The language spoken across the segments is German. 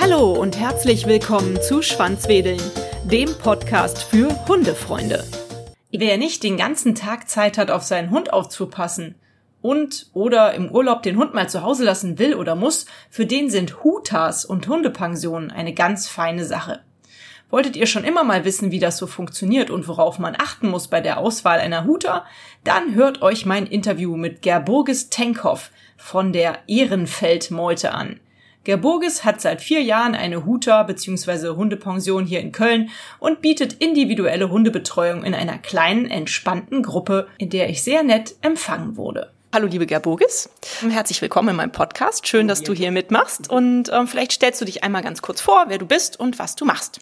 Hallo und herzlich willkommen zu Schwanzwedeln, dem Podcast für Hundefreunde. Wer nicht den ganzen Tag Zeit hat, auf seinen Hund aufzupassen und oder im Urlaub den Hund mal zu Hause lassen will oder muss, für den sind Hutas und Hundepensionen eine ganz feine Sache. Wolltet ihr schon immer mal wissen, wie das so funktioniert und worauf man achten muss bei der Auswahl einer Huta? Dann hört euch mein Interview mit Gerburgis Tenkhoff von der Ehrenfeld-Meute an. Gerburgis hat seit vier Jahren eine Huta bzw. Hundepension hier in Köln und bietet individuelle Hundebetreuung in einer kleinen, entspannten Gruppe, in der ich sehr nett empfangen wurde. Hallo liebe Gerburgis, herzlich willkommen in meinem Podcast. Schön, dass du hier mitmachst und ähm, vielleicht stellst du dich einmal ganz kurz vor, wer du bist und was du machst.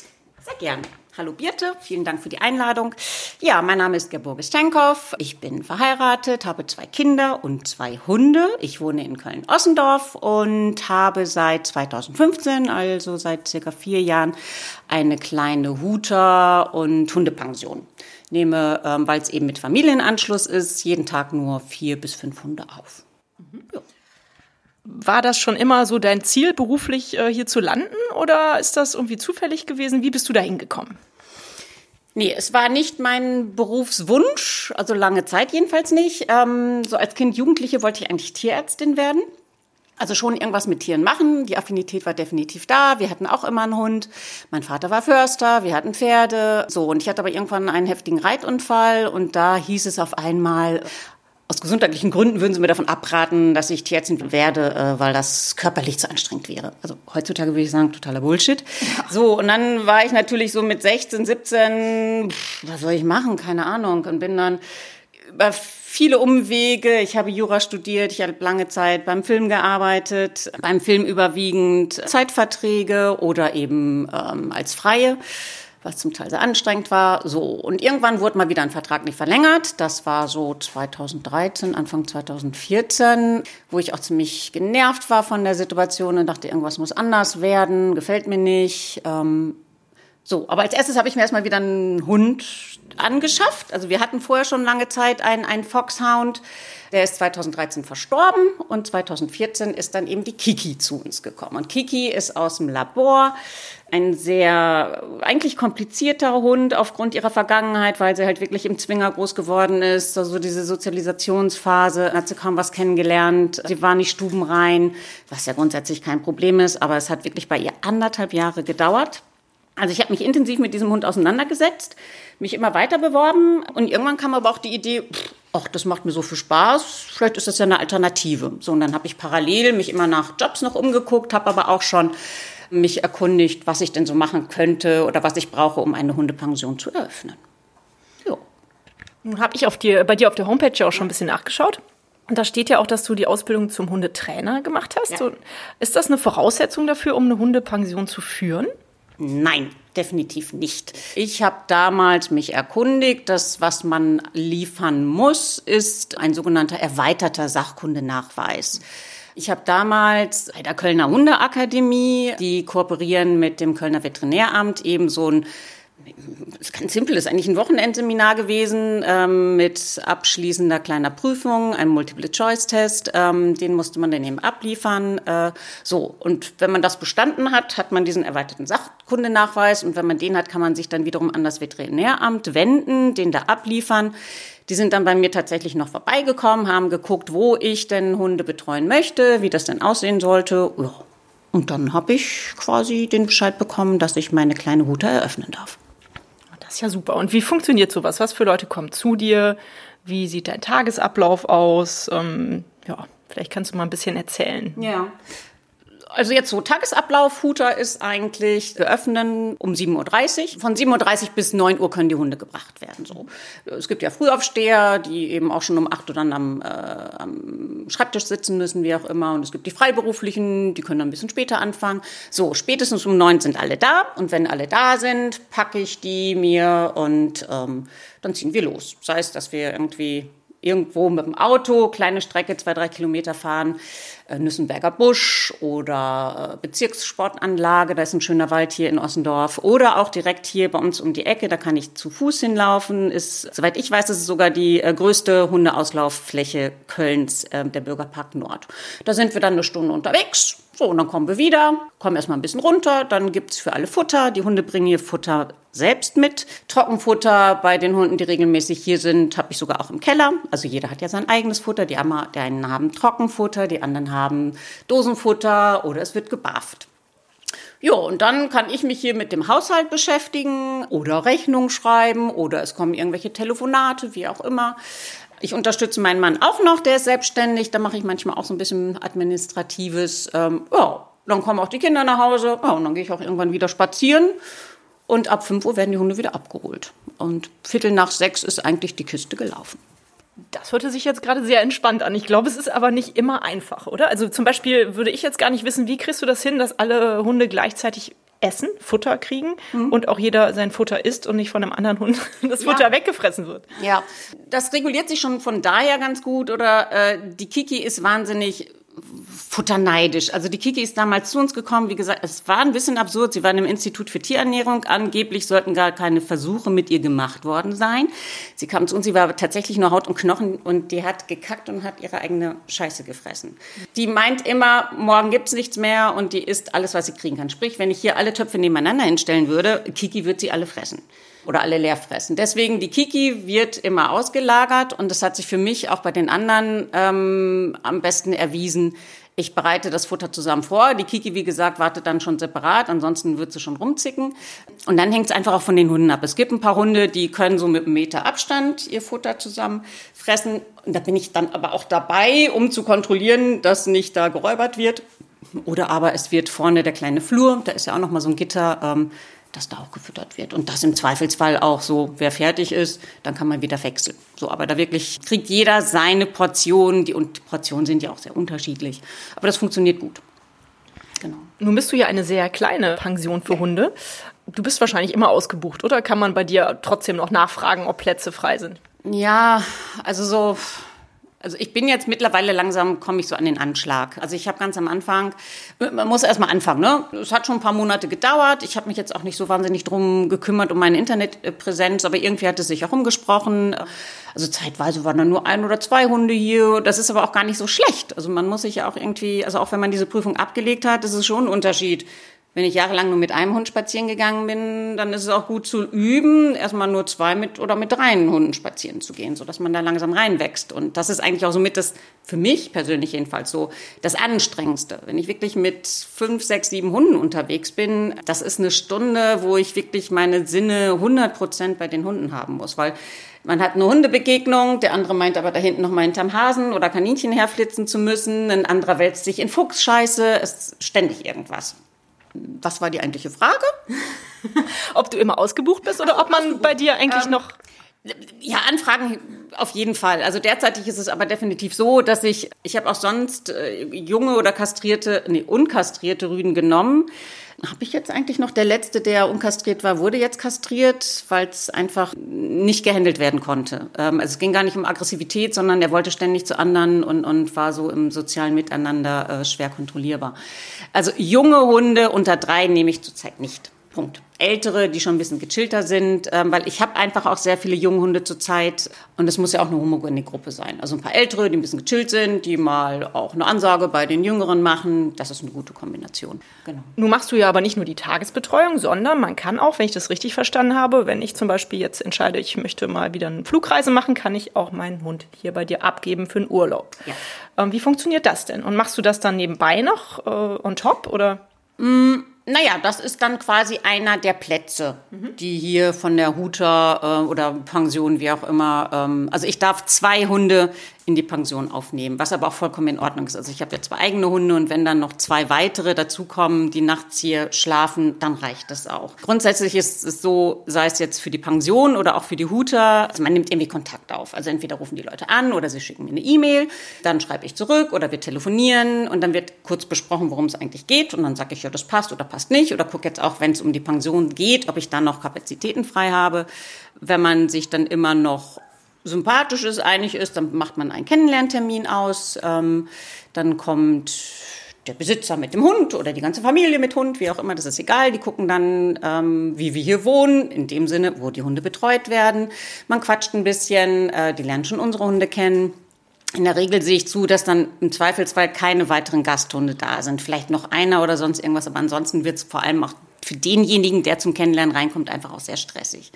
Sehr gern. Hallo Birte, vielen Dank für die Einladung. Ja, mein Name ist Geborge Stenkow. Ich bin verheiratet, habe zwei Kinder und zwei Hunde. Ich wohne in Köln-Ossendorf und habe seit 2015, also seit circa vier Jahren, eine kleine Huter- und Hundepension. Nehme, ähm, weil es eben mit Familienanschluss ist, jeden Tag nur vier bis fünf Hunde auf. War das schon immer so dein Ziel, beruflich äh, hier zu landen oder ist das irgendwie zufällig gewesen? Wie bist du da hingekommen? Nee, es war nicht mein Berufswunsch, also lange Zeit jedenfalls nicht. Ähm, so als Kind, Jugendliche wollte ich eigentlich Tierärztin werden. Also schon irgendwas mit Tieren machen. Die Affinität war definitiv da. Wir hatten auch immer einen Hund. Mein Vater war Förster, wir hatten Pferde. So, und ich hatte aber irgendwann einen heftigen Reitunfall und da hieß es auf einmal, aus gesundheitlichen Gründen würden sie mir davon abraten, dass ich Tierärztin werde, äh, weil das körperlich zu anstrengend wäre. Also heutzutage würde ich sagen, totaler Bullshit. Ja. So, und dann war ich natürlich so mit 16, 17, pff, was soll ich machen? Keine Ahnung. Und bin dann über viele Umwege. Ich habe Jura studiert, ich habe lange Zeit beim Film gearbeitet, beim Film überwiegend Zeitverträge oder eben ähm, als Freie was zum Teil sehr anstrengend war. So. Und irgendwann wurde mal wieder ein Vertrag nicht verlängert. Das war so 2013, Anfang 2014, wo ich auch ziemlich genervt war von der Situation und dachte, irgendwas muss anders werden, gefällt mir nicht. Ähm, so, aber als erstes habe ich mir erstmal wieder einen Hund angeschafft. Also wir hatten vorher schon lange Zeit einen, einen Foxhound. Der ist 2013 verstorben und 2014 ist dann eben die Kiki zu uns gekommen. Und Kiki ist aus dem Labor ein sehr eigentlich komplizierter Hund aufgrund ihrer Vergangenheit, weil sie halt wirklich im Zwinger groß geworden ist. Also diese Sozialisationsphase hat sie kaum was kennengelernt. Sie war nicht stubenrein, was ja grundsätzlich kein Problem ist, aber es hat wirklich bei ihr anderthalb Jahre gedauert. Also ich habe mich intensiv mit diesem Hund auseinandergesetzt, mich immer weiter beworben und irgendwann kam aber auch die Idee, ach, das macht mir so viel Spaß, vielleicht ist das ja eine Alternative. So, und dann habe ich parallel mich immer nach Jobs noch umgeguckt, habe aber auch schon mich erkundigt, was ich denn so machen könnte oder was ich brauche, um eine Hundepension zu eröffnen. Jo. Nun habe ich auf dir, bei dir auf der Homepage ja auch schon ein bisschen nachgeschaut. Und da steht ja auch, dass du die Ausbildung zum Hundetrainer gemacht hast. Ja. Ist das eine Voraussetzung dafür, um eine Hundepension zu führen? Nein, definitiv nicht. Ich habe damals mich erkundigt, dass was man liefern muss, ist ein sogenannter erweiterter Sachkundenachweis. Ich habe damals bei der Kölner Hundeakademie, die kooperieren mit dem Kölner Veterinäramt, eben so ein ist ganz simpel, ist eigentlich ein Wochenendseminar gewesen ähm, mit abschließender kleiner Prüfung, einem Multiple-Choice-Test. Ähm, den musste man dann eben abliefern. Äh, so, und wenn man das bestanden hat, hat man diesen erweiterten Sachkundenachweis. Und wenn man den hat, kann man sich dann wiederum an das Veterinäramt wenden, den da abliefern. Die sind dann bei mir tatsächlich noch vorbeigekommen, haben geguckt, wo ich denn Hunde betreuen möchte, wie das denn aussehen sollte. Ja. Und dann habe ich quasi den Bescheid bekommen, dass ich meine kleine Hute eröffnen darf. Ist ja super. Und wie funktioniert sowas? Was für Leute kommen zu dir? Wie sieht dein Tagesablauf aus? Ähm, ja, vielleicht kannst du mal ein bisschen erzählen. Ja also jetzt so Tagesablauf, Huter ist eigentlich, wir öffnen um 7.30 Uhr. Von 7.30 Uhr bis 9 Uhr können die Hunde gebracht werden. So. Es gibt ja Frühaufsteher, die eben auch schon um 8 Uhr dann am, äh, am Schreibtisch sitzen müssen, wie auch immer. Und es gibt die Freiberuflichen, die können dann ein bisschen später anfangen. So, spätestens um 9 sind alle da. Und wenn alle da sind, packe ich die mir und ähm, dann ziehen wir los. Sei es, dass wir irgendwie irgendwo mit dem Auto, kleine Strecke, zwei, drei Kilometer fahren, Nüssenberger Busch oder äh, Bezirkssportanlage, da ist ein schöner Wald hier in Ossendorf. Oder auch direkt hier bei uns um die Ecke, da kann ich zu Fuß hinlaufen. Ist, soweit ich weiß, ist es sogar die äh, größte Hundeauslauffläche Kölns, äh, der Bürgerpark Nord. Da sind wir dann eine Stunde unterwegs. So, und dann kommen wir wieder, kommen erstmal ein bisschen runter, dann gibt's für alle Futter. Die Hunde bringen ihr Futter selbst mit. Trockenfutter bei den Hunden, die regelmäßig hier sind, habe ich sogar auch im Keller. Also jeder hat ja sein eigenes Futter. Die einen haben Trockenfutter, die anderen haben Dosenfutter oder es wird gebafft. Ja, und dann kann ich mich hier mit dem Haushalt beschäftigen oder Rechnung schreiben oder es kommen irgendwelche Telefonate, wie auch immer. Ich unterstütze meinen Mann auch noch, der ist selbstständig. Da mache ich manchmal auch so ein bisschen Administratives. Ähm, ja, dann kommen auch die Kinder nach Hause. Ja, und dann gehe ich auch irgendwann wieder spazieren. Und ab 5 Uhr werden die Hunde wieder abgeholt. Und Viertel nach sechs ist eigentlich die Kiste gelaufen. Das hörte sich jetzt gerade sehr entspannt an. Ich glaube, es ist aber nicht immer einfach, oder? Also zum Beispiel würde ich jetzt gar nicht wissen, wie kriegst du das hin, dass alle Hunde gleichzeitig essen, Futter kriegen mhm. und auch jeder sein Futter isst und nicht von einem anderen Hund das Futter ja. weggefressen wird. Ja, das reguliert sich schon von daher ganz gut. Oder äh, die Kiki ist wahnsinnig futterneidisch. Also die Kiki ist damals zu uns gekommen. Wie gesagt, es war ein bisschen absurd. Sie war im Institut für Tierernährung. Angeblich sollten gar keine Versuche mit ihr gemacht worden sein. Sie kam zu uns, sie war tatsächlich nur Haut und Knochen und die hat gekackt und hat ihre eigene Scheiße gefressen. Die meint immer, morgen gibt's nichts mehr und die isst alles, was sie kriegen kann. Sprich, wenn ich hier alle Töpfe nebeneinander hinstellen würde, Kiki wird sie alle fressen oder alle leer fressen. Deswegen die Kiki wird immer ausgelagert und das hat sich für mich auch bei den anderen ähm, am besten erwiesen. Ich bereite das Futter zusammen vor. Die Kiki, wie gesagt, wartet dann schon separat. Ansonsten wird sie schon rumzicken. Und dann hängt es einfach auch von den Hunden ab. Es gibt ein paar Hunde, die können so mit einem Meter Abstand ihr Futter zusammen fressen. Und da bin ich dann aber auch dabei, um zu kontrollieren, dass nicht da geräubert wird. Oder aber es wird vorne der kleine Flur, da ist ja auch noch mal so ein Gitter, ähm, dass da auch gefüttert wird. Und das im Zweifelsfall auch so, wer fertig ist, dann kann man wieder wechseln. So, aber da wirklich kriegt jeder seine Portion. Die, und Portionen sind ja auch sehr unterschiedlich. Aber das funktioniert gut. Genau. Nun bist du ja eine sehr kleine Pension für Hunde. Du bist wahrscheinlich immer ausgebucht, oder? Kann man bei dir trotzdem noch nachfragen, ob Plätze frei sind? Ja, also so also ich bin jetzt mittlerweile langsam, komme ich so an den Anschlag. Also ich habe ganz am Anfang, man muss erstmal anfangen, ne? Es hat schon ein paar Monate gedauert. Ich habe mich jetzt auch nicht so wahnsinnig drum gekümmert um meine Internetpräsenz, aber irgendwie hat es sich auch umgesprochen. Also zeitweise waren da nur ein oder zwei Hunde hier. Das ist aber auch gar nicht so schlecht. Also man muss sich ja auch irgendwie, also auch wenn man diese Prüfung abgelegt hat, ist es schon ein Unterschied, wenn ich jahrelang nur mit einem Hund spazieren gegangen bin, dann ist es auch gut zu üben, erstmal nur zwei mit oder mit drei Hunden spazieren zu gehen, so dass man da langsam reinwächst. Und das ist eigentlich auch so mit das, für mich persönlich jedenfalls so, das Anstrengendste. Wenn ich wirklich mit fünf, sechs, sieben Hunden unterwegs bin, das ist eine Stunde, wo ich wirklich meine Sinne 100 Prozent bei den Hunden haben muss, weil man hat eine Hundebegegnung, der andere meint aber da hinten noch mal hinterm Hasen oder Kaninchen herflitzen zu müssen, ein anderer wälzt sich in Fuchsscheiße, es ist ständig irgendwas was war die eigentliche Frage? ob du immer ausgebucht bist oder ob man bei dir eigentlich ähm, noch ja, Anfragen auf jeden Fall. Also derzeitig ist es aber definitiv so, dass ich, ich habe auch sonst äh, junge oder kastrierte, nee, unkastrierte Rüden genommen. Habe ich jetzt eigentlich noch, der letzte, der unkastriert war, wurde jetzt kastriert, weil es einfach nicht gehandelt werden konnte. Ähm, also es ging gar nicht um Aggressivität, sondern er wollte ständig zu anderen und, und war so im sozialen Miteinander äh, schwer kontrollierbar. Also junge Hunde unter drei nehme ich zurzeit nicht. Punkt. Ältere, die schon ein bisschen gechillter sind, ähm, weil ich habe einfach auch sehr viele Junghunde zurzeit und es muss ja auch eine homogene Gruppe sein. Also ein paar Ältere, die ein bisschen gechillt sind, die mal auch eine Ansage bei den Jüngeren machen, das ist eine gute Kombination. Genau. Nun machst du ja aber nicht nur die Tagesbetreuung, sondern man kann auch, wenn ich das richtig verstanden habe, wenn ich zum Beispiel jetzt entscheide, ich möchte mal wieder eine Flugreise machen, kann ich auch meinen Hund hier bei dir abgeben für einen Urlaub. Ja. Ähm, wie funktioniert das denn? Und machst du das dann nebenbei noch äh, on top oder? Mm naja, das ist dann quasi einer der Plätze, mhm. die hier von der Huter äh, oder Pension, wie auch immer. Ähm, also ich darf zwei Hunde in die Pension aufnehmen, was aber auch vollkommen in Ordnung ist. Also ich habe ja zwei eigene Hunde und wenn dann noch zwei weitere dazukommen, die nachts hier schlafen, dann reicht das auch. Grundsätzlich ist es so, sei es jetzt für die Pension oder auch für die Huter, also man nimmt irgendwie Kontakt auf. Also entweder rufen die Leute an oder sie schicken mir eine E-Mail, dann schreibe ich zurück oder wir telefonieren und dann wird kurz besprochen, worum es eigentlich geht und dann sage ich, ja, das passt oder passt nicht oder gucke jetzt auch, wenn es um die Pension geht, ob ich dann noch Kapazitäten frei habe. Wenn man sich dann immer noch sympathisch ist, einig ist, dann macht man einen Kennenlerntermin aus. Ähm, dann kommt der Besitzer mit dem Hund oder die ganze Familie mit Hund, wie auch immer, das ist egal. Die gucken dann, ähm, wie wir hier wohnen, in dem Sinne, wo die Hunde betreut werden. Man quatscht ein bisschen, äh, die lernen schon unsere Hunde kennen. In der Regel sehe ich zu, dass dann im Zweifelsfall keine weiteren Gasthunde da sind. Vielleicht noch einer oder sonst irgendwas, aber ansonsten wird es vor allem auch für denjenigen, der zum Kennenlernen reinkommt, einfach auch sehr stressig.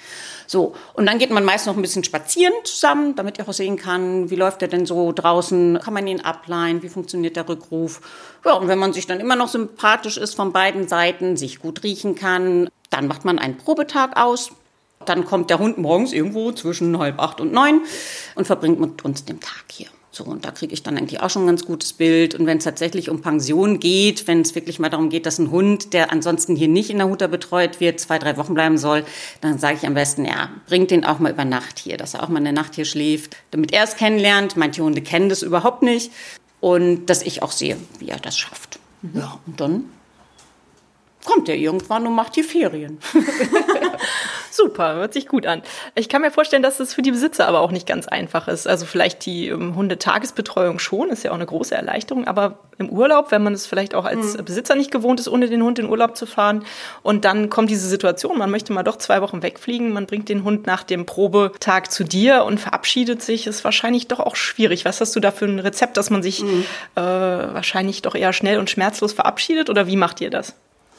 So, und dann geht man meist noch ein bisschen spazieren zusammen, damit er auch sehen kann, wie läuft er denn so draußen, kann man ihn ableihen, wie funktioniert der Rückruf. Ja, und wenn man sich dann immer noch sympathisch ist von beiden Seiten, sich gut riechen kann, dann macht man einen Probetag aus. Dann kommt der Hund morgens irgendwo zwischen halb acht und neun und verbringt mit uns den Tag hier. So, und da kriege ich dann eigentlich auch schon ein ganz gutes Bild. Und wenn es tatsächlich um Pension geht, wenn es wirklich mal darum geht, dass ein Hund, der ansonsten hier nicht in der Huta betreut wird, zwei, drei Wochen bleiben soll, dann sage ich am besten, ja, bringt den auch mal über Nacht hier, dass er auch mal eine Nacht hier schläft, damit er es kennenlernt. Manche Hunde kennen das überhaupt nicht. Und dass ich auch sehe, wie er das schafft. Ja, und dann kommt er irgendwann und macht die Ferien. Super, hört sich gut an. Ich kann mir vorstellen, dass es für die Besitzer aber auch nicht ganz einfach ist. Also vielleicht die um, Hundetagesbetreuung schon, ist ja auch eine große Erleichterung, aber im Urlaub, wenn man es vielleicht auch als mhm. Besitzer nicht gewohnt ist, ohne den Hund in Urlaub zu fahren und dann kommt diese Situation, man möchte mal doch zwei Wochen wegfliegen, man bringt den Hund nach dem Probetag zu dir und verabschiedet sich, ist wahrscheinlich doch auch schwierig. Was hast du da für ein Rezept, dass man sich mhm. äh, wahrscheinlich doch eher schnell und schmerzlos verabschiedet oder wie macht ihr das?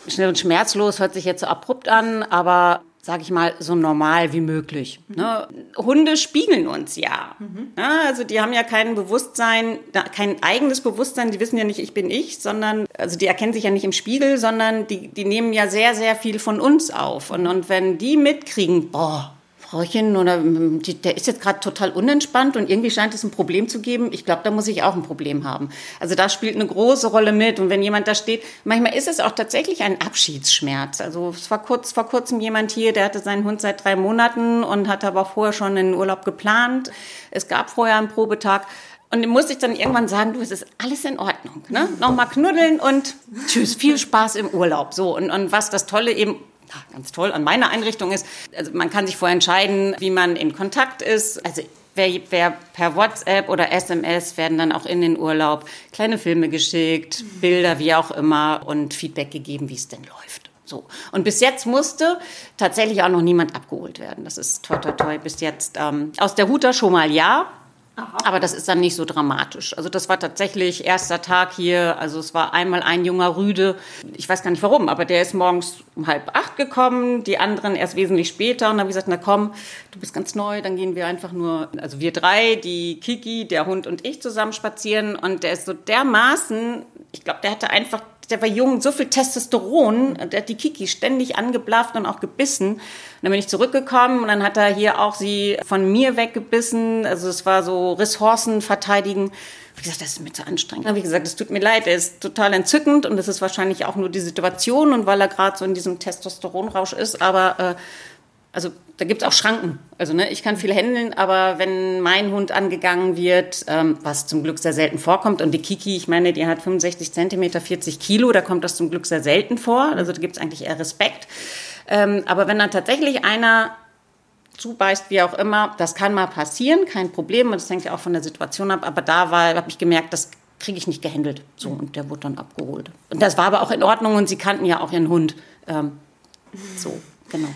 Schnell und schmerzlos hört sich jetzt so abrupt an, aber sage ich mal, so normal wie möglich. Mhm. Ne? Hunde spiegeln uns ja. Mhm. Ne? Also die haben ja kein Bewusstsein, kein eigenes Bewusstsein, die wissen ja nicht, ich bin ich, sondern, also die erkennen sich ja nicht im Spiegel, sondern die, die nehmen ja sehr, sehr viel von uns auf. Und, und wenn die mitkriegen, boah, Frauchen oder der ist jetzt gerade total unentspannt und irgendwie scheint es ein Problem zu geben. Ich glaube, da muss ich auch ein Problem haben. Also da spielt eine große Rolle mit. Und wenn jemand da steht, manchmal ist es auch tatsächlich ein Abschiedsschmerz. Also es war kurz vor kurzem jemand hier, der hatte seinen Hund seit drei Monaten und hatte aber vorher schon einen Urlaub geplant. Es gab vorher einen Probetag. Und dem musste ich dann irgendwann sagen, du, es ist alles in Ordnung. Ne? Nochmal knuddeln und tschüss, viel Spaß im Urlaub. So, und, und was das Tolle eben ganz toll an meiner Einrichtung ist, also man kann sich vorher entscheiden, wie man in Kontakt ist. Also wer, wer per WhatsApp oder SMS werden dann auch in den Urlaub kleine Filme geschickt, Bilder, wie auch immer und Feedback gegeben, wie es denn läuft. So. Und bis jetzt musste tatsächlich auch noch niemand abgeholt werden. Das ist toi toi toi bis jetzt. Ähm, aus der Huta schon mal ja, Aber das ist dann nicht so dramatisch. Also das war tatsächlich erster Tag hier. Also es war einmal ein junger Rüde. Ich weiß gar nicht warum, aber der ist morgens um halb acht gekommen. Die anderen erst wesentlich später. Und dann habe ich gesagt, na komm, du bist ganz neu. Dann gehen wir einfach nur, also wir drei, die Kiki, der Hund und ich zusammen spazieren. Und der ist so dermaßen, ich glaube, der hatte einfach der war jung, so viel Testosteron, der hat die Kiki ständig angeblafft und auch gebissen. Und dann bin ich zurückgekommen und dann hat er hier auch sie von mir weggebissen. Also es war so Ressourcen verteidigen. Habe gesagt, das ist mir zu anstrengend. Ich gesagt, es tut mir leid, er ist total entzückend und das ist wahrscheinlich auch nur die Situation und weil er gerade so in diesem Testosteronrausch ist. Aber äh, also da gibt es auch Schranken. Also ne, ich kann viel händeln, aber wenn mein Hund angegangen wird, ähm, was zum Glück sehr selten vorkommt, und die Kiki, ich meine, die hat 65 Zentimeter, 40 Kilo, da kommt das zum Glück sehr selten vor. Also da gibt es eigentlich eher Respekt. Ähm, aber wenn dann tatsächlich einer zubeißt, wie auch immer, das kann mal passieren, kein Problem. Und das hängt ja auch von der Situation ab. Aber da war, habe ich gemerkt, das kriege ich nicht gehandelt. So, und der wurde dann abgeholt. Und das war aber auch in Ordnung und sie kannten ja auch ihren Hund. Ähm, so, genau.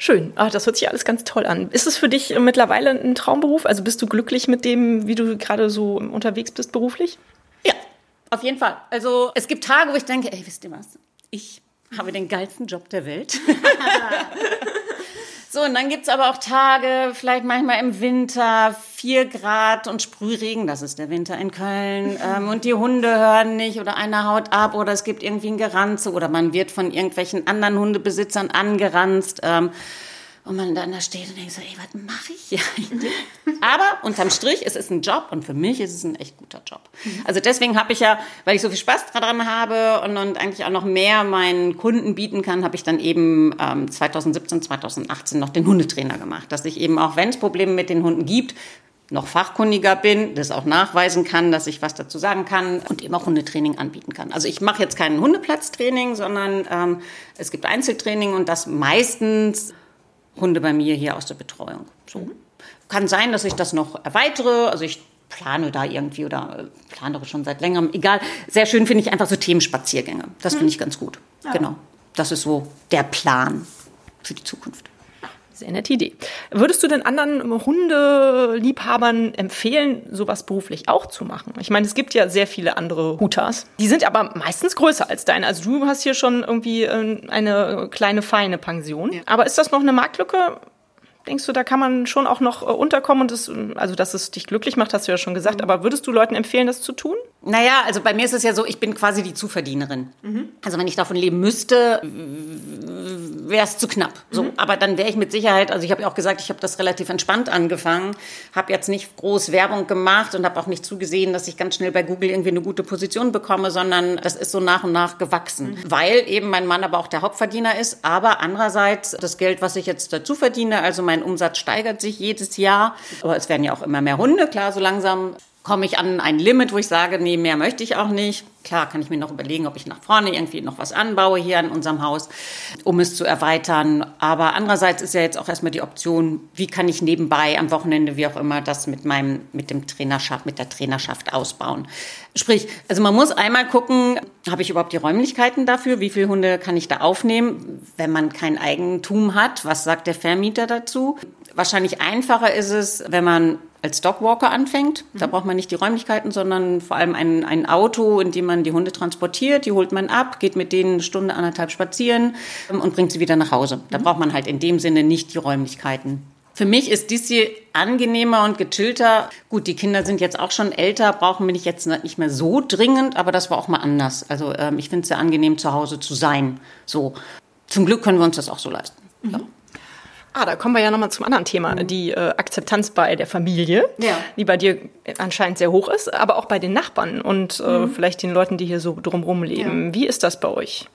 Schön. Ah, das hört sich alles ganz toll an. Ist es für dich mittlerweile ein Traumberuf? Also bist du glücklich mit dem, wie du gerade so unterwegs bist beruflich? Ja, auf jeden Fall. Also es gibt Tage, wo ich denke, ey, wisst ihr was? Ich habe den geilsten Job der Welt. so, und dann gibt's aber auch Tage, vielleicht manchmal im Winter, vier Grad und Sprühregen, das ist der Winter in Köln, ähm, und die Hunde hören nicht oder einer haut ab oder es gibt irgendwie ein Geranze oder man wird von irgendwelchen anderen Hundebesitzern angeranzt. Ähm, und man dann da steht und denkt so, ey, was mache ich hier eigentlich? Aber unterm Strich, es ist ein Job und für mich ist es ein echt guter Job. Mhm. Also deswegen habe ich ja, weil ich so viel Spaß daran habe und, und eigentlich auch noch mehr meinen Kunden bieten kann, habe ich dann eben ähm, 2017, 2018 noch den Hundetrainer gemacht, dass ich eben auch, wenn es Probleme mit den Hunden gibt, noch fachkundiger bin, das auch nachweisen kann, dass ich was dazu sagen kann und eben auch Hundetraining anbieten kann. Also ich mache jetzt kein Hundeplatztraining, sondern ähm, es gibt Einzeltraining und das meistens Hunde bei mir hier aus der Betreuung. So. kann sein, dass ich das noch erweitere. Also ich plane da irgendwie oder äh, plane schon seit längerem. Egal. Sehr schön finde ich einfach so Themenspaziergänge. Das finde ich ganz gut. Ja. Genau. Das ist so der Plan für die Zukunft. Sehr nette Idee. Würdest du den anderen Hundeliebhabern empfehlen, sowas beruflich auch zu machen? Ich meine, es gibt ja sehr viele andere Hutas. Die sind aber meistens größer als deine. Also du hast hier schon irgendwie äh, eine kleine feine Pension. Ja. Aber ist das noch eine Marktlücke? Denkst du, da kann man schon auch noch äh, unterkommen und das, also dass es dich glücklich macht, hast du ja schon gesagt, mhm. aber würdest du Leuten empfehlen, das zu tun? Naja, also bei mir ist es ja so, ich bin quasi die Zuverdienerin. Mhm. Also wenn ich davon leben müsste, wäre es zu knapp. So, mhm. aber dann wäre ich mit Sicherheit, also ich habe ja auch gesagt, ich habe das relativ entspannt angefangen, habe jetzt nicht groß Werbung gemacht und habe auch nicht zugesehen, dass ich ganz schnell bei Google irgendwie eine gute Position bekomme, sondern das ist so nach und nach gewachsen, mhm. weil eben mein Mann aber auch der Hauptverdiener ist, aber andererseits das Geld, was ich jetzt dazu verdiene, also mein Umsatz steigert sich jedes Jahr, aber es werden ja auch immer mehr Hunde, klar, so langsam komme ich an ein Limit, wo ich sage, nee, mehr möchte ich auch nicht. Klar kann ich mir noch überlegen, ob ich nach vorne irgendwie noch was anbaue hier in unserem Haus, um es zu erweitern. Aber andererseits ist ja jetzt auch erstmal die Option, wie kann ich nebenbei am Wochenende, wie auch immer, das mit meinem, mit dem Trainerschaft, mit der Trainerschaft ausbauen. Sprich, also man muss einmal gucken, habe ich überhaupt die Räumlichkeiten dafür? Wie viele Hunde kann ich da aufnehmen? Wenn man kein Eigentum hat, was sagt der Vermieter dazu? Wahrscheinlich einfacher ist es, wenn man als Dogwalker anfängt. Da mhm. braucht man nicht die Räumlichkeiten, sondern vor allem ein, ein Auto, in dem man die Hunde transportiert. Die holt man ab, geht mit denen eine Stunde, anderthalb spazieren ähm, und bringt sie wieder nach Hause. Da mhm. braucht man halt in dem Sinne nicht die Räumlichkeiten. Für mich ist dies hier angenehmer und gechillter. Gut, die Kinder sind jetzt auch schon älter, brauchen wir nicht jetzt nicht mehr so dringend, aber das war auch mal anders. Also ähm, ich finde es sehr angenehm, zu Hause zu sein. So. Zum Glück können wir uns das auch so leisten. Mhm. Ja. Ah, da kommen wir ja nochmal zum anderen Thema, mhm. die äh, Akzeptanz bei der Familie, ja. die bei dir anscheinend sehr hoch ist, aber auch bei den Nachbarn und äh, mhm. vielleicht den Leuten, die hier so drumherum leben. Ja. Wie ist das bei euch?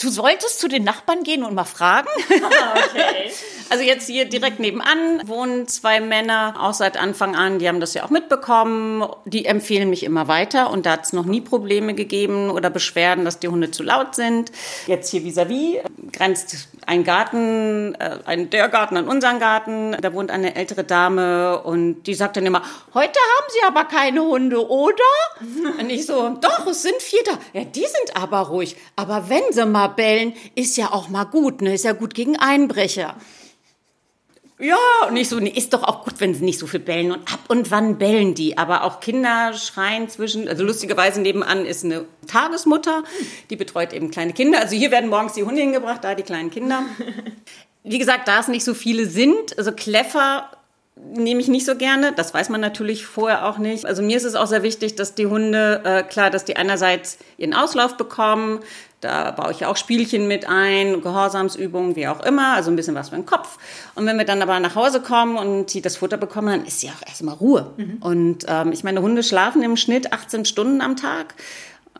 Du solltest zu den Nachbarn gehen und mal fragen. Ah, okay. also jetzt hier direkt nebenan wohnen zwei Männer, auch seit Anfang an. Die haben das ja auch mitbekommen. Die empfehlen mich immer weiter und da hat es noch nie Probleme gegeben oder Beschwerden, dass die Hunde zu laut sind. Jetzt hier vis-à-vis -vis, grenzt ein Garten, äh, ein der Garten an unseren Garten. Da wohnt eine ältere Dame und die sagt dann immer, heute haben Sie aber keine Hunde, oder? Und ich so, doch, es sind vier da. Ja, die sind aber ruhig. Aber wenn sie mal bellen, ist ja auch mal gut, ne? Ist ja gut gegen Einbrecher. Ja, und ich so, nee, ist doch auch gut, wenn sie nicht so viel bellen. Und ab und wann bellen die? Aber auch Kinder schreien zwischen, also lustigerweise nebenan ist eine Tagesmutter, die betreut eben kleine Kinder. Also hier werden morgens die Hunde hingebracht, da die kleinen Kinder. Wie gesagt, da es nicht so viele sind, also Kleffer nehme ich nicht so gerne. Das weiß man natürlich vorher auch nicht. Also mir ist es auch sehr wichtig, dass die Hunde, äh, klar, dass die einerseits ihren Auslauf bekommen. Da baue ich ja auch Spielchen mit ein, Gehorsamsübungen, wie auch immer, also ein bisschen was für den Kopf. Und wenn wir dann aber nach Hause kommen und sie das Futter bekommen, dann ist ja auch erstmal Ruhe. Mhm. Und ähm, ich meine, Hunde schlafen im Schnitt 18 Stunden am Tag.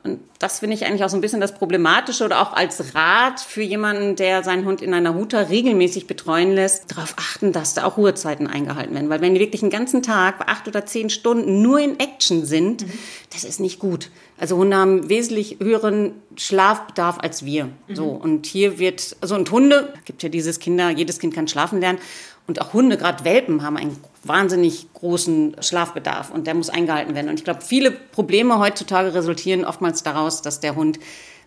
Und das finde ich eigentlich auch so ein bisschen das Problematische oder auch als Rat für jemanden, der seinen Hund in einer Huta regelmäßig betreuen lässt, darauf achten, dass da auch Ruhezeiten eingehalten werden. Weil wenn die wirklich einen ganzen Tag, acht oder zehn Stunden nur in Action sind, mhm. das ist nicht gut. Also Hunde haben wesentlich höheren Schlafbedarf als wir. Mhm. So. Und hier wird, also und Hunde, gibt ja dieses Kinder, jedes Kind kann schlafen lernen. Und auch Hunde, gerade Welpen, haben einen wahnsinnig großen Schlafbedarf und der muss eingehalten werden. Und ich glaube, viele Probleme heutzutage resultieren oftmals daraus, dass der Hund,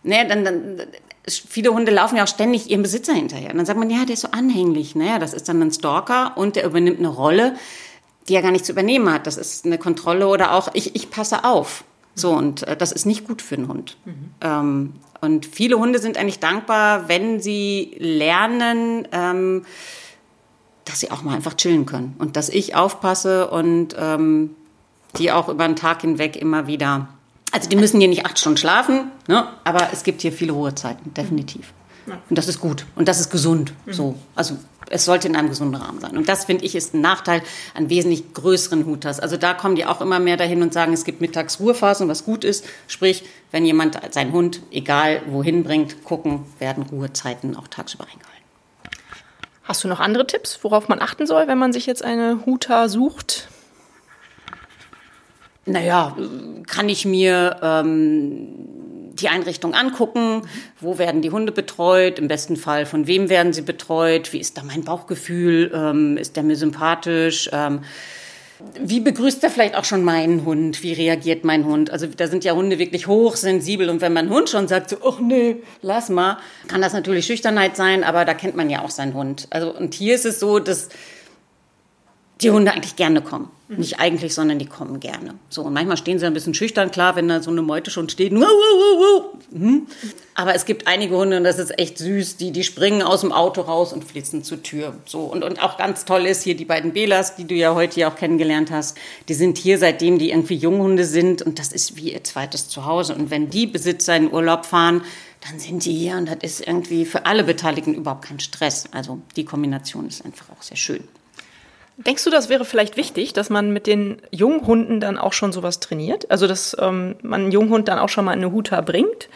ne, dann, dann, viele Hunde laufen ja auch ständig ihrem Besitzer hinterher. Und dann sagt man, ja, der ist so anhänglich. Naja, das ist dann ein Stalker und der übernimmt eine Rolle, die er gar nicht zu übernehmen hat. Das ist eine Kontrolle oder auch, ich, ich passe auf. So, und äh, das ist nicht gut für einen Hund. Mhm. Ähm, und viele Hunde sind eigentlich dankbar, wenn sie lernen, ähm, dass sie auch mal einfach chillen können und dass ich aufpasse und ähm, die auch über den Tag hinweg immer wieder. Also die müssen hier nicht acht Stunden schlafen, ne? aber es gibt hier viele Ruhezeiten, definitiv. Und das ist gut und das ist gesund. Mhm. So, also es sollte in einem gesunden Rahmen sein. Und das finde ich ist ein Nachteil an wesentlich größeren Hutas. Also da kommen die auch immer mehr dahin und sagen, es gibt mittags Ruhephasen, was gut ist. Sprich, wenn jemand seinen Hund egal wohin bringt, gucken, werden Ruhezeiten auch tagsüber eingehalten. Hast du noch andere Tipps, worauf man achten soll, wenn man sich jetzt eine Huta sucht? Naja, kann ich mir, ähm, Tiereinrichtung angucken. Wo werden die Hunde betreut? Im besten Fall von wem werden sie betreut? Wie ist da mein Bauchgefühl? Ähm, ist der mir sympathisch? Ähm, wie begrüßt er vielleicht auch schon meinen Hund? Wie reagiert mein Hund? Also da sind ja Hunde wirklich hochsensibel und wenn mein Hund schon sagt so, ach nee, lass mal, kann das natürlich Schüchternheit sein, aber da kennt man ja auch seinen Hund. Also und hier ist es so, dass die Hunde eigentlich gerne kommen. Nicht eigentlich, sondern die kommen gerne. So, und manchmal stehen sie ein bisschen schüchtern, klar, wenn da so eine Meute schon steht. Mhm. Aber es gibt einige Hunde, und das ist echt süß, die, die springen aus dem Auto raus und flitzen zur Tür. So, und, und auch ganz toll ist hier die beiden Belas, die du ja heute ja auch kennengelernt hast. Die sind hier, seitdem die irgendwie Junghunde sind. Und das ist wie ihr zweites Zuhause. Und wenn die Besitzer in Urlaub fahren, dann sind die hier und das ist irgendwie für alle Beteiligten überhaupt kein Stress. Also die Kombination ist einfach auch sehr schön. Denkst du, das wäre vielleicht wichtig, dass man mit den Junghunden dann auch schon sowas trainiert? Also, dass ähm, man einen Junghund dann auch schon mal in eine Huta bringt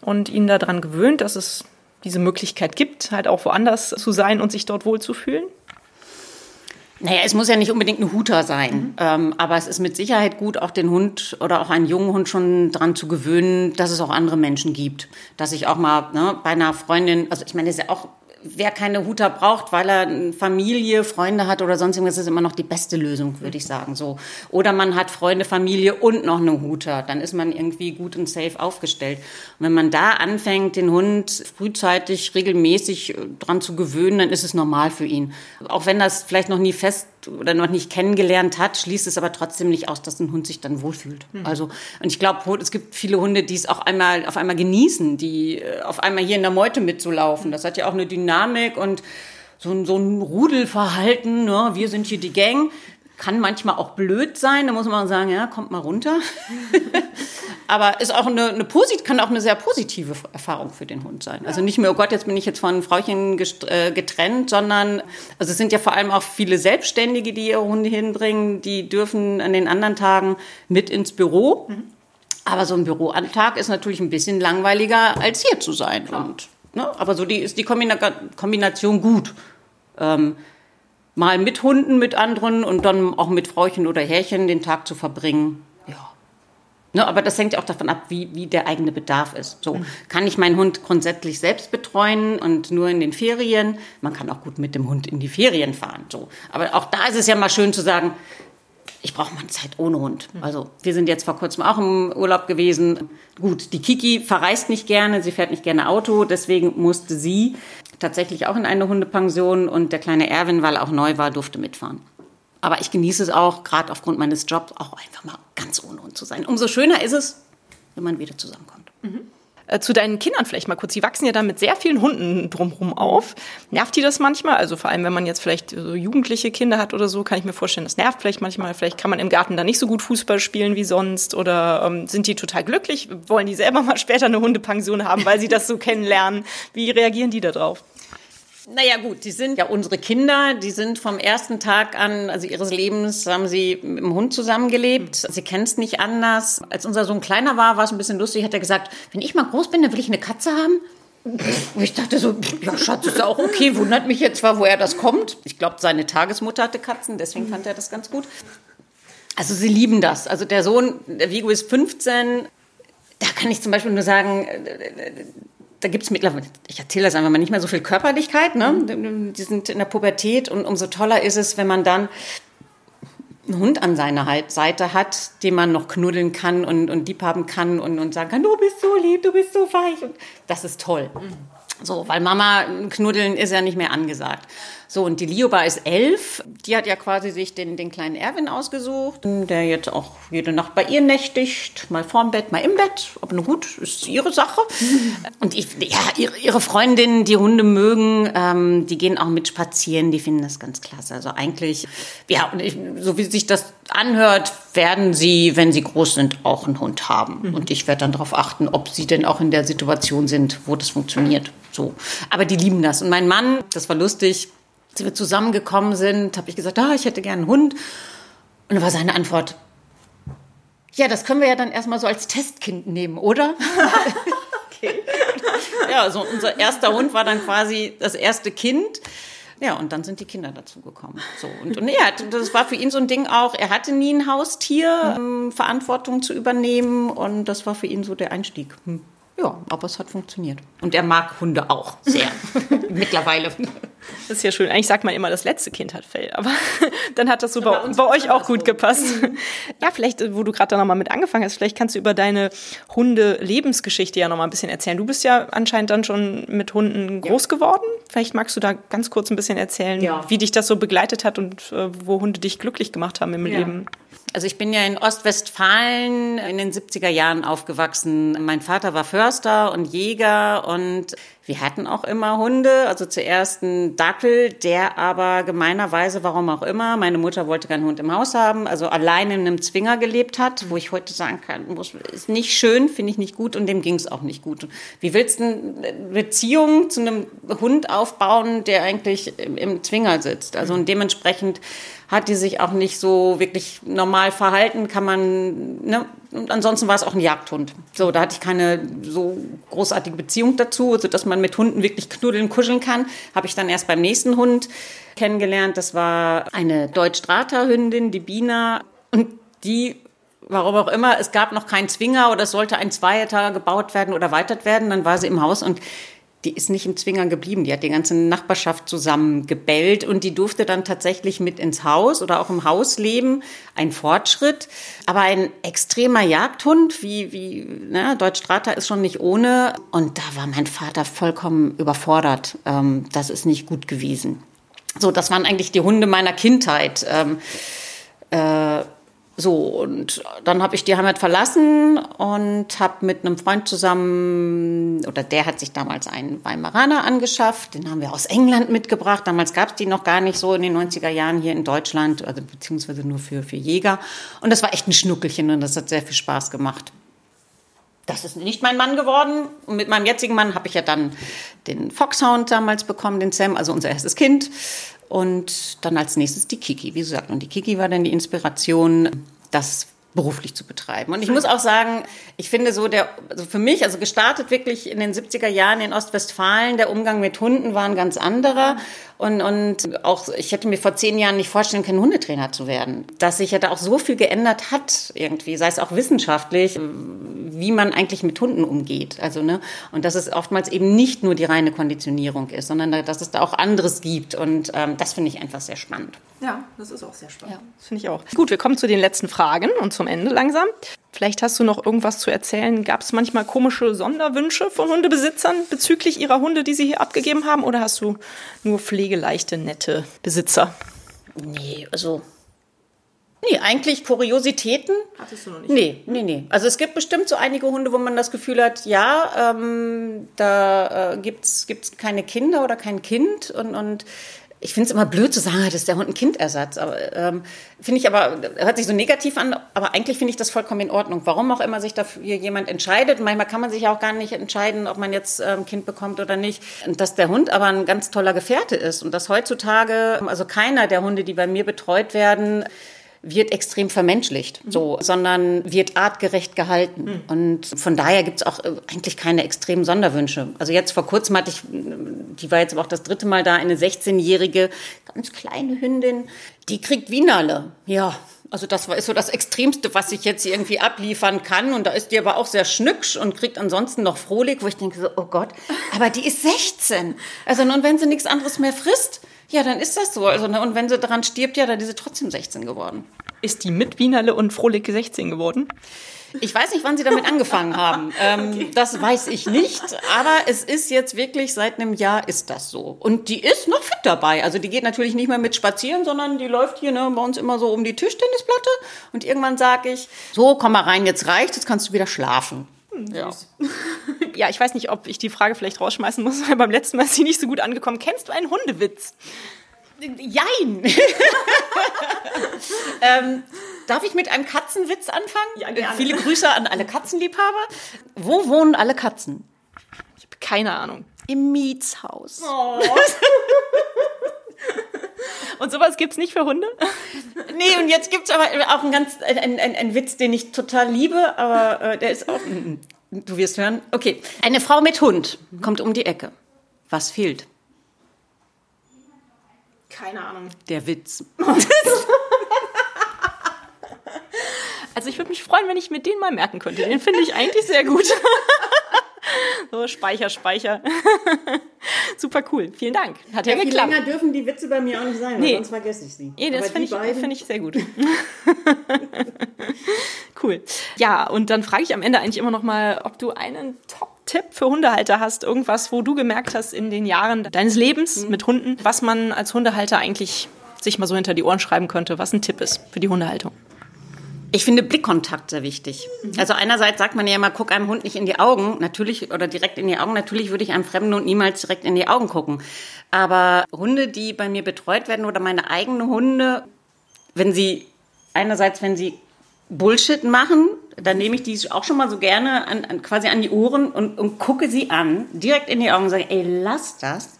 und ihn daran gewöhnt, dass es diese Möglichkeit gibt, halt auch woanders zu sein und sich dort wohlzufühlen? Naja, es muss ja nicht unbedingt ein Huter sein, mhm. ähm, aber es ist mit Sicherheit gut, auch den Hund oder auch einen jungen Hund schon daran zu gewöhnen, dass es auch andere Menschen gibt. Dass ich auch mal ne, bei einer Freundin, also ich meine, das ist ja auch wer keine Huter braucht, weil er Familie, Freunde hat oder sonst irgendwas, ist immer noch die beste Lösung, würde ich sagen. So. Oder man hat Freunde, Familie und noch eine Huter. Dann ist man irgendwie gut und safe aufgestellt. Und wenn man da anfängt, den Hund frühzeitig, regelmäßig äh, dran zu gewöhnen, dann ist es normal für ihn. Auch wenn das vielleicht noch nie fest oder noch nicht kennengelernt hat, schließt es aber trotzdem nicht aus, dass ein Hund sich dann wohlfühlt. Mhm. Also, und ich glaube, es gibt viele Hunde, die es auch einmal, auf einmal genießen, die äh, auf einmal hier in der Meute mitzulaufen. Das hat ja auch eine Dynamik und so ein, so ein Rudelverhalten, ne? wir sind hier die Gang kann manchmal auch blöd sein. Da muss man sagen, ja, kommt mal runter. Aber ist auch eine, eine posit kann auch eine sehr positive Erfahrung für den Hund sein. Also nicht mehr, oh Gott, jetzt bin ich jetzt von Frauchen äh, getrennt, sondern also es sind ja vor allem auch viele Selbstständige, die ihre Hunde hinbringen. Die dürfen an den anderen Tagen mit ins Büro. Mhm. Aber so ein Büroantag ist natürlich ein bisschen langweiliger, als hier zu sein. Und, ne, aber so die, ist die Kombination gut. Ähm, mal mit Hunden, mit anderen und dann auch mit Frauchen oder Herrchen den Tag zu verbringen. Ja. Ne, aber das hängt ja auch davon ab, wie, wie der eigene Bedarf ist. So mhm. kann ich meinen Hund grundsätzlich selbst betreuen und nur in den Ferien. Man kann auch gut mit dem Hund in die Ferien fahren. So, aber auch da ist es ja mal schön zu sagen, ich brauche mal Zeit ohne Hund. Mhm. Also wir sind jetzt vor kurzem auch im Urlaub gewesen. Gut, die Kiki verreist nicht gerne, sie fährt nicht gerne Auto, deswegen musste sie tatsächlich auch in eine Hundepension und der kleine Erwin, weil er auch neu war, durfte mitfahren. Aber ich genieße es auch, gerade aufgrund meines Jobs, auch einfach mal ganz ohne Hund zu sein. Umso schöner ist es, wenn man wieder zusammenkommt. Mhm. Äh, zu deinen Kindern vielleicht mal kurz. Die wachsen ja dann mit sehr vielen Hunden drumherum auf. Nervt die das manchmal? Also vor allem, wenn man jetzt vielleicht so jugendliche Kinder hat oder so, kann ich mir vorstellen, das nervt vielleicht manchmal. Vielleicht kann man im Garten da nicht so gut Fußball spielen wie sonst. Oder ähm, sind die total glücklich? Wollen die selber mal später eine Hundepension haben, weil sie das so kennenlernen? Wie reagieren die da drauf? Naja gut, die sind ja unsere Kinder, die sind vom ersten Tag an, also ihres Lebens, haben sie mit dem Hund zusammengelebt. Sie kennen es nicht anders. Als unser Sohn kleiner war, war es ein bisschen lustig, hat er gesagt, wenn ich mal groß bin, dann will ich eine Katze haben. Und ich dachte so, ja Schatz, ist auch okay, wundert mich jetzt zwar, woher das kommt. Ich glaube, seine Tagesmutter hatte Katzen, deswegen fand er das ganz gut. Also sie lieben das. Also der Sohn, der Vigo ist 15, da kann ich zum Beispiel nur sagen, da gibt es mittlerweile, ich erzähle das einfach mal, nicht mehr so viel Körperlichkeit. Ne? Mhm. Die sind in der Pubertät und umso toller ist es, wenn man dann einen Hund an seiner Seite hat, den man noch knuddeln kann und, und lieb haben kann und, und sagen kann, du bist so lieb, du bist so weich. Und das ist toll. Mhm. So, weil Mama knuddeln ist ja nicht mehr angesagt. So, und die Lioba ist elf. Die hat ja quasi sich den, den kleinen Erwin ausgesucht, der jetzt auch jede Nacht bei ihr nächtigt. Mal vorm Bett, mal im Bett. Aber nun gut, ist ihre Sache. Und ich, ja, ihre, ihre Freundinnen, die Hunde mögen, ähm, die gehen auch mit spazieren. Die finden das ganz klasse. Also eigentlich, ja, und ich, so wie sich das anhört, werden sie, wenn sie groß sind, auch einen Hund haben. Mhm. Und ich werde dann darauf achten, ob sie denn auch in der Situation sind, wo das funktioniert. So. Aber die lieben das. Und mein Mann, das war lustig, als wir zusammengekommen sind, habe ich gesagt, ah, ich hätte gerne einen Hund. Und dann war seine Antwort, ja, das können wir ja dann erstmal so als Testkind nehmen, oder? okay. Ja, also unser erster Hund war dann quasi das erste Kind. Ja, und dann sind die Kinder dazu gekommen. So, und, und ja, das war für ihn so ein Ding auch, er hatte nie ein Haustier, ähm, Verantwortung zu übernehmen und das war für ihn so der Einstieg. Hm. Ja, aber es hat funktioniert. Und er mag Hunde auch sehr. Mittlerweile. Das ist ja schön. Eigentlich sagt man immer, das letzte Kind hat Fell, aber dann hat das so bei, bei euch auch gut gepasst. Ja, vielleicht, wo du gerade da nochmal mit angefangen hast, vielleicht kannst du über deine Hunde-Lebensgeschichte ja nochmal ein bisschen erzählen. Du bist ja anscheinend dann schon mit Hunden groß ja. geworden. Vielleicht magst du da ganz kurz ein bisschen erzählen, ja. wie dich das so begleitet hat und äh, wo Hunde dich glücklich gemacht haben im ja. Leben. Also ich bin ja in Ostwestfalen in den 70er Jahren aufgewachsen. Mein Vater war Förster und Jäger und wir hatten auch immer Hunde. Also zuerst ein Dackel, der aber gemeinerweise, warum auch immer, meine Mutter wollte keinen Hund im Haus haben, also allein in einem Zwinger gelebt hat, wo ich heute sagen kann, ist nicht schön, finde ich nicht gut und dem ging es auch nicht gut. Wie willst du eine Beziehung zu einem Hund aufbauen, der eigentlich im Zwinger sitzt? Also und dementsprechend hat die sich auch nicht so wirklich normal verhalten, kann man, ne? Und ansonsten war es auch ein Jagdhund. So, da hatte ich keine so großartige Beziehung dazu, also dass man mit Hunden wirklich knuddeln, kuscheln kann. Habe ich dann erst beim nächsten Hund kennengelernt. Das war eine Deutsch-Strata-Hündin, die Bina. Und die warum auch immer, es gab noch keinen Zwinger oder es sollte ein Zweiter gebaut werden oder erweitert werden, dann war sie im Haus und die ist nicht im Zwinger geblieben. Die hat die ganze Nachbarschaft zusammengebellt und die durfte dann tatsächlich mit ins Haus oder auch im Haus leben. Ein Fortschritt. Aber ein extremer Jagdhund, wie, wie ne, Deutschstrata ist schon nicht ohne. Und da war mein Vater vollkommen überfordert. Ähm, das ist nicht gut gewesen. So, das waren eigentlich die Hunde meiner Kindheit. Ähm, äh, so, und dann habe ich die Heimat verlassen und habe mit einem Freund zusammen, oder der hat sich damals einen Weimaraner angeschafft, den haben wir aus England mitgebracht. Damals gab es die noch gar nicht so in den 90er Jahren hier in Deutschland, also beziehungsweise nur für, für Jäger. Und das war echt ein Schnuckelchen und das hat sehr viel Spaß gemacht. Das ist nicht mein Mann geworden. Und mit meinem jetzigen Mann habe ich ja dann den Foxhound damals bekommen, den Sam, also unser erstes Kind. Und dann als nächstes die Kiki, wie gesagt. Und die Kiki war dann die Inspiration, das beruflich zu betreiben. Und ich muss auch sagen, ich finde so der, also für mich, also gestartet wirklich in den 70er Jahren in Ostwestfalen, der Umgang mit Hunden war ein ganz anderer. Und, und auch, ich hätte mir vor zehn Jahren nicht vorstellen können, Hundetrainer zu werden. Dass sich ja da auch so viel geändert hat irgendwie, sei es auch wissenschaftlich, wie man eigentlich mit Hunden umgeht. Also, ne, und dass es oftmals eben nicht nur die reine Konditionierung ist, sondern dass es da auch anderes gibt. Und ähm, das finde ich einfach sehr spannend. Ja, das ist auch sehr spannend. Ja. Das finde ich auch. Gut, wir kommen zu den letzten Fragen und zum Ende langsam. Vielleicht hast du noch irgendwas zu erzählen. Gab es manchmal komische Sonderwünsche von Hundebesitzern bezüglich ihrer Hunde, die sie hier abgegeben haben? Oder hast du nur pflegeleichte, nette Besitzer? Nee, also. Nee, eigentlich Kuriositäten. Hattest du noch nicht? Nee, nee, nee. Also es gibt bestimmt so einige Hunde, wo man das Gefühl hat, ja, ähm, da äh, gibt es keine Kinder oder kein Kind und, und ich finde es immer blöd zu sagen, das ist der Hund ein Kindersatz. Aber ähm, finde ich aber, hört sich so negativ an, aber eigentlich finde ich das vollkommen in Ordnung. Warum auch immer sich dafür jemand entscheidet. Manchmal kann man sich ja auch gar nicht entscheiden, ob man jetzt ein ähm, Kind bekommt oder nicht. Und dass der Hund aber ein ganz toller Gefährte ist. Und dass heutzutage, also keiner der Hunde, die bei mir betreut werden, wird extrem vermenschlicht, mhm. so, sondern wird artgerecht gehalten. Mhm. Und von daher gibt's auch äh, eigentlich keine extremen Sonderwünsche. Also jetzt vor kurzem hatte ich, die war jetzt aber auch das dritte Mal da, eine 16-jährige, ganz kleine Hündin, die kriegt Wienerle. Ja, also das ist so das Extremste, was ich jetzt irgendwie abliefern kann. Und da ist die aber auch sehr schnücksch und kriegt ansonsten noch Frohlich, wo ich denke so, oh Gott, aber die ist 16. Also nun, wenn sie nichts anderes mehr frisst, ja, dann ist das so. Also, ne, und wenn sie daran stirbt, ja, dann ist sie trotzdem 16 geworden. Ist die mit Wienerle und Frohlich 16 geworden? Ich weiß nicht, wann sie damit angefangen haben. Ähm, okay. Das weiß ich nicht. Aber es ist jetzt wirklich seit einem Jahr ist das so. Und die ist noch fit dabei. Also die geht natürlich nicht mehr mit spazieren, sondern die läuft hier ne, bei uns immer so um die Tischtennisplatte. Und irgendwann sage ich, so, komm mal rein, jetzt reicht, jetzt kannst du wieder schlafen. Hm, ja. ja, ich weiß nicht, ob ich die Frage vielleicht rausschmeißen muss, weil beim letzten Mal ist sie nicht so gut angekommen. Kennst du einen Hundewitz? Jein. ähm, darf ich mit einem Katzenwitz anfangen? Ja, gerne. Viele Grüße an alle Katzenliebhaber. Wo wohnen alle Katzen? Ich habe keine Ahnung. Im Mietshaus. Oh. Und sowas gibt es nicht für Hunde? Nee, und jetzt gibt es aber auch einen ganz ein, ein, ein Witz, den ich total liebe, aber äh, der ist auch. Du wirst hören. Okay. Eine Frau mit Hund kommt um die Ecke. Was fehlt? Keine Ahnung. Der Witz. also ich würde mich freuen, wenn ich mir den mal merken könnte. Den finde ich eigentlich sehr gut. so, Speicher, Speicher. Super cool. Vielen Dank. Hat ja, ja viel länger dürfen die Witze bei mir auch nicht sein, nee. sonst vergesse ich sie. Nee, das finde ich, find ich sehr gut. cool. Ja, und dann frage ich am Ende eigentlich immer noch mal, ob du einen Top-Tipp für Hundehalter hast, irgendwas, wo du gemerkt hast in den Jahren deines Lebens mhm. mit Hunden, was man als Hundehalter eigentlich sich mal so hinter die Ohren schreiben könnte, was ein Tipp ist für die Hundehaltung. Ich finde Blickkontakt sehr wichtig. Mhm. Also einerseits sagt man ja immer, guck einem Hund nicht in die Augen, natürlich, oder direkt in die Augen. Natürlich würde ich einem fremden Hund niemals direkt in die Augen gucken. Aber Hunde, die bei mir betreut werden oder meine eigenen Hunde, wenn sie, einerseits, wenn sie Bullshit machen, dann nehme ich die auch schon mal so gerne an, an, quasi an die Ohren und, und gucke sie an, direkt in die Augen und sage, ey, lass das.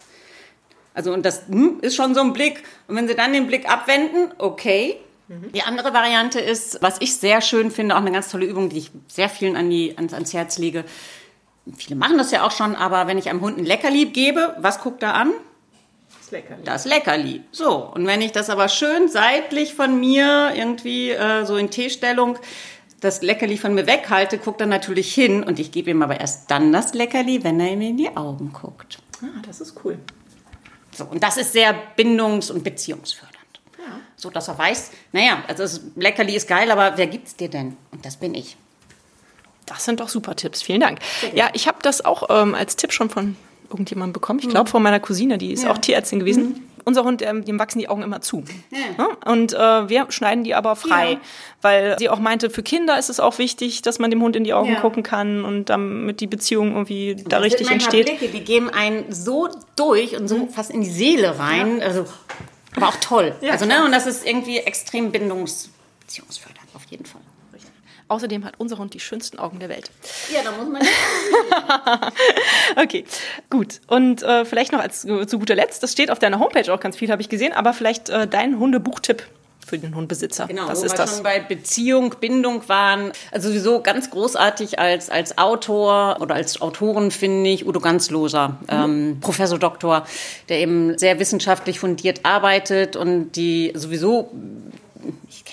Also, und das hm, ist schon so ein Blick. Und wenn sie dann den Blick abwenden, okay, die andere Variante ist, was ich sehr schön finde, auch eine ganz tolle Übung, die ich sehr vielen an die, ans, ans Herz lege. Viele machen das ja auch schon, aber wenn ich einem Hund ein Leckerli gebe, was guckt er an? Das Leckerli. Das Leckerli. So, und wenn ich das aber schön seitlich von mir irgendwie äh, so in T-Stellung das Leckerli von mir weghalte, guckt er natürlich hin und ich gebe ihm aber erst dann das Leckerli, wenn er mir in die Augen guckt. Ah, das ist cool. So, und das ist sehr bindungs- und beziehungsfördernd so dass er weiß, naja, also das Leckerli ist geil, aber wer gibt's dir denn? Und das bin ich. Das sind doch super Tipps. Vielen Dank. Ja, ich habe das auch ähm, als Tipp schon von irgendjemandem bekommen. Ich glaube, mhm. von meiner Cousine, die ist ja. auch Tierärztin gewesen. Mhm. Unser Hund, ähm, dem wachsen die Augen immer zu. Ja. Und äh, wir schneiden die aber frei, ja. weil sie auch meinte, für Kinder ist es auch wichtig, dass man dem Hund in die Augen gucken kann und damit die Beziehung irgendwie da das richtig entsteht. Blicke, die geben einen so durch und so mhm. fast in die Seele rein. Also aber auch toll. Ja, also, ne, und das ist irgendwie extrem bindungs- beziehungsfördernd, auf jeden Fall. Außerdem hat unser Hund die schönsten Augen der Welt. Ja, da muss man. okay, gut. Und äh, vielleicht noch als zu guter Letzt, das steht auf deiner Homepage auch ganz viel, habe ich gesehen, aber vielleicht äh, dein Hundebuchtipp für den Hundbesitzer. Genau, das wo ist wir das. schon bei Beziehung, Bindung waren. Also sowieso ganz großartig als, als Autor oder als Autorin finde ich Udo Ganzloser, mhm. ähm, Professor Doktor, der eben sehr wissenschaftlich fundiert arbeitet und die sowieso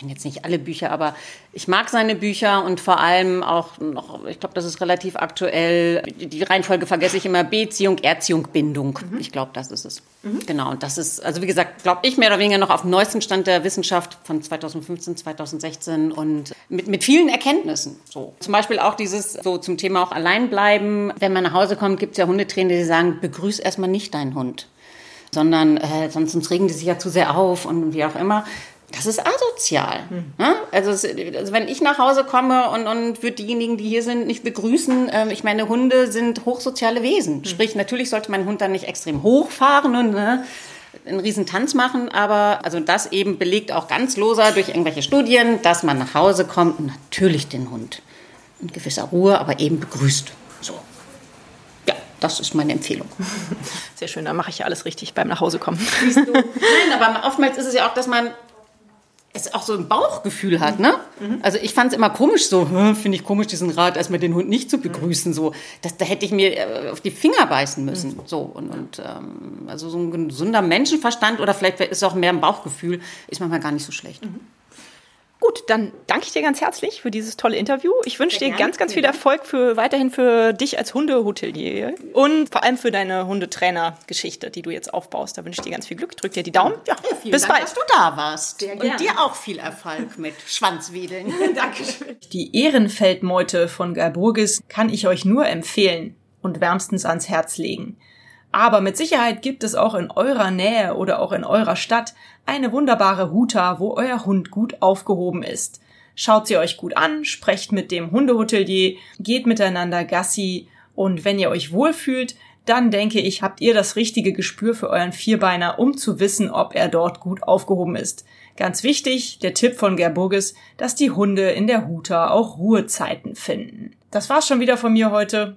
kenne jetzt nicht alle Bücher, aber ich mag seine Bücher und vor allem auch noch, ich glaube, das ist relativ aktuell. Die Reihenfolge vergesse ich immer: Beziehung, Erziehung, Bindung. Mhm. Ich glaube, das ist es. Mhm. Genau. Und das ist, also wie gesagt, glaube ich mehr oder weniger noch auf dem neuesten Stand der Wissenschaft von 2015, 2016 und mit, mit vielen Erkenntnissen. So. Zum Beispiel auch dieses, so zum Thema auch allein bleiben. Wenn man nach Hause kommt, gibt es ja Hundetrainer, die sagen, begrüß erstmal nicht deinen Hund sondern äh, sonst, sonst regen die sich ja zu sehr auf und wie auch immer. Das ist asozial. Hm. Also, also, wenn ich nach Hause komme und, und würde diejenigen, die hier sind, nicht begrüßen, äh, ich meine, Hunde sind hochsoziale Wesen. Hm. Sprich, natürlich sollte mein Hund dann nicht extrem hochfahren und ne, einen riesen Tanz machen, aber also das eben belegt auch ganz loser durch irgendwelche Studien, dass man nach Hause kommt und natürlich den Hund in gewisser Ruhe, aber eben begrüßt. So. Ja, das ist meine Empfehlung. Sehr schön, dann mache ich ja alles richtig beim Nachhausekommen. Nein, aber oftmals ist es ja auch, dass man es auch so ein Bauchgefühl hat, ne? Mhm. Also ich fand es immer komisch, so finde ich komisch, diesen Rat, erstmal den Hund nicht zu begrüßen, so. Das, da hätte ich mir äh, auf die Finger beißen müssen, mhm. so. Und, und ähm, also so ein gesunder Menschenverstand oder vielleicht ist es auch mehr ein Bauchgefühl, ist manchmal gar nicht so schlecht. Mhm. Gut, dann danke ich dir ganz herzlich für dieses tolle Interview. Ich wünsche dir ganz, ganz viel Erfolg für weiterhin für dich als Hundehotelier und vor allem für deine Hundetrainer-Geschichte, die du jetzt aufbaust. Da wünsche ich dir ganz viel Glück. Drück dir die Daumen. Ja, ja bis Dank, bald. dass du da warst. Sehr und dir auch viel Erfolg mit Schwanzwedeln. Dankeschön. Die Ehrenfeldmeute von Galburgis kann ich euch nur empfehlen und wärmstens ans Herz legen. Aber mit Sicherheit gibt es auch in eurer Nähe oder auch in eurer Stadt eine wunderbare Huta, wo euer Hund gut aufgehoben ist. Schaut sie euch gut an, sprecht mit dem Hundehotelier, geht miteinander Gassi und wenn ihr euch wohlfühlt, dann denke ich, habt ihr das richtige Gespür für euren Vierbeiner, um zu wissen, ob er dort gut aufgehoben ist. Ganz wichtig, der Tipp von Gerburgis, dass die Hunde in der Huta auch Ruhezeiten finden. Das war's schon wieder von mir heute.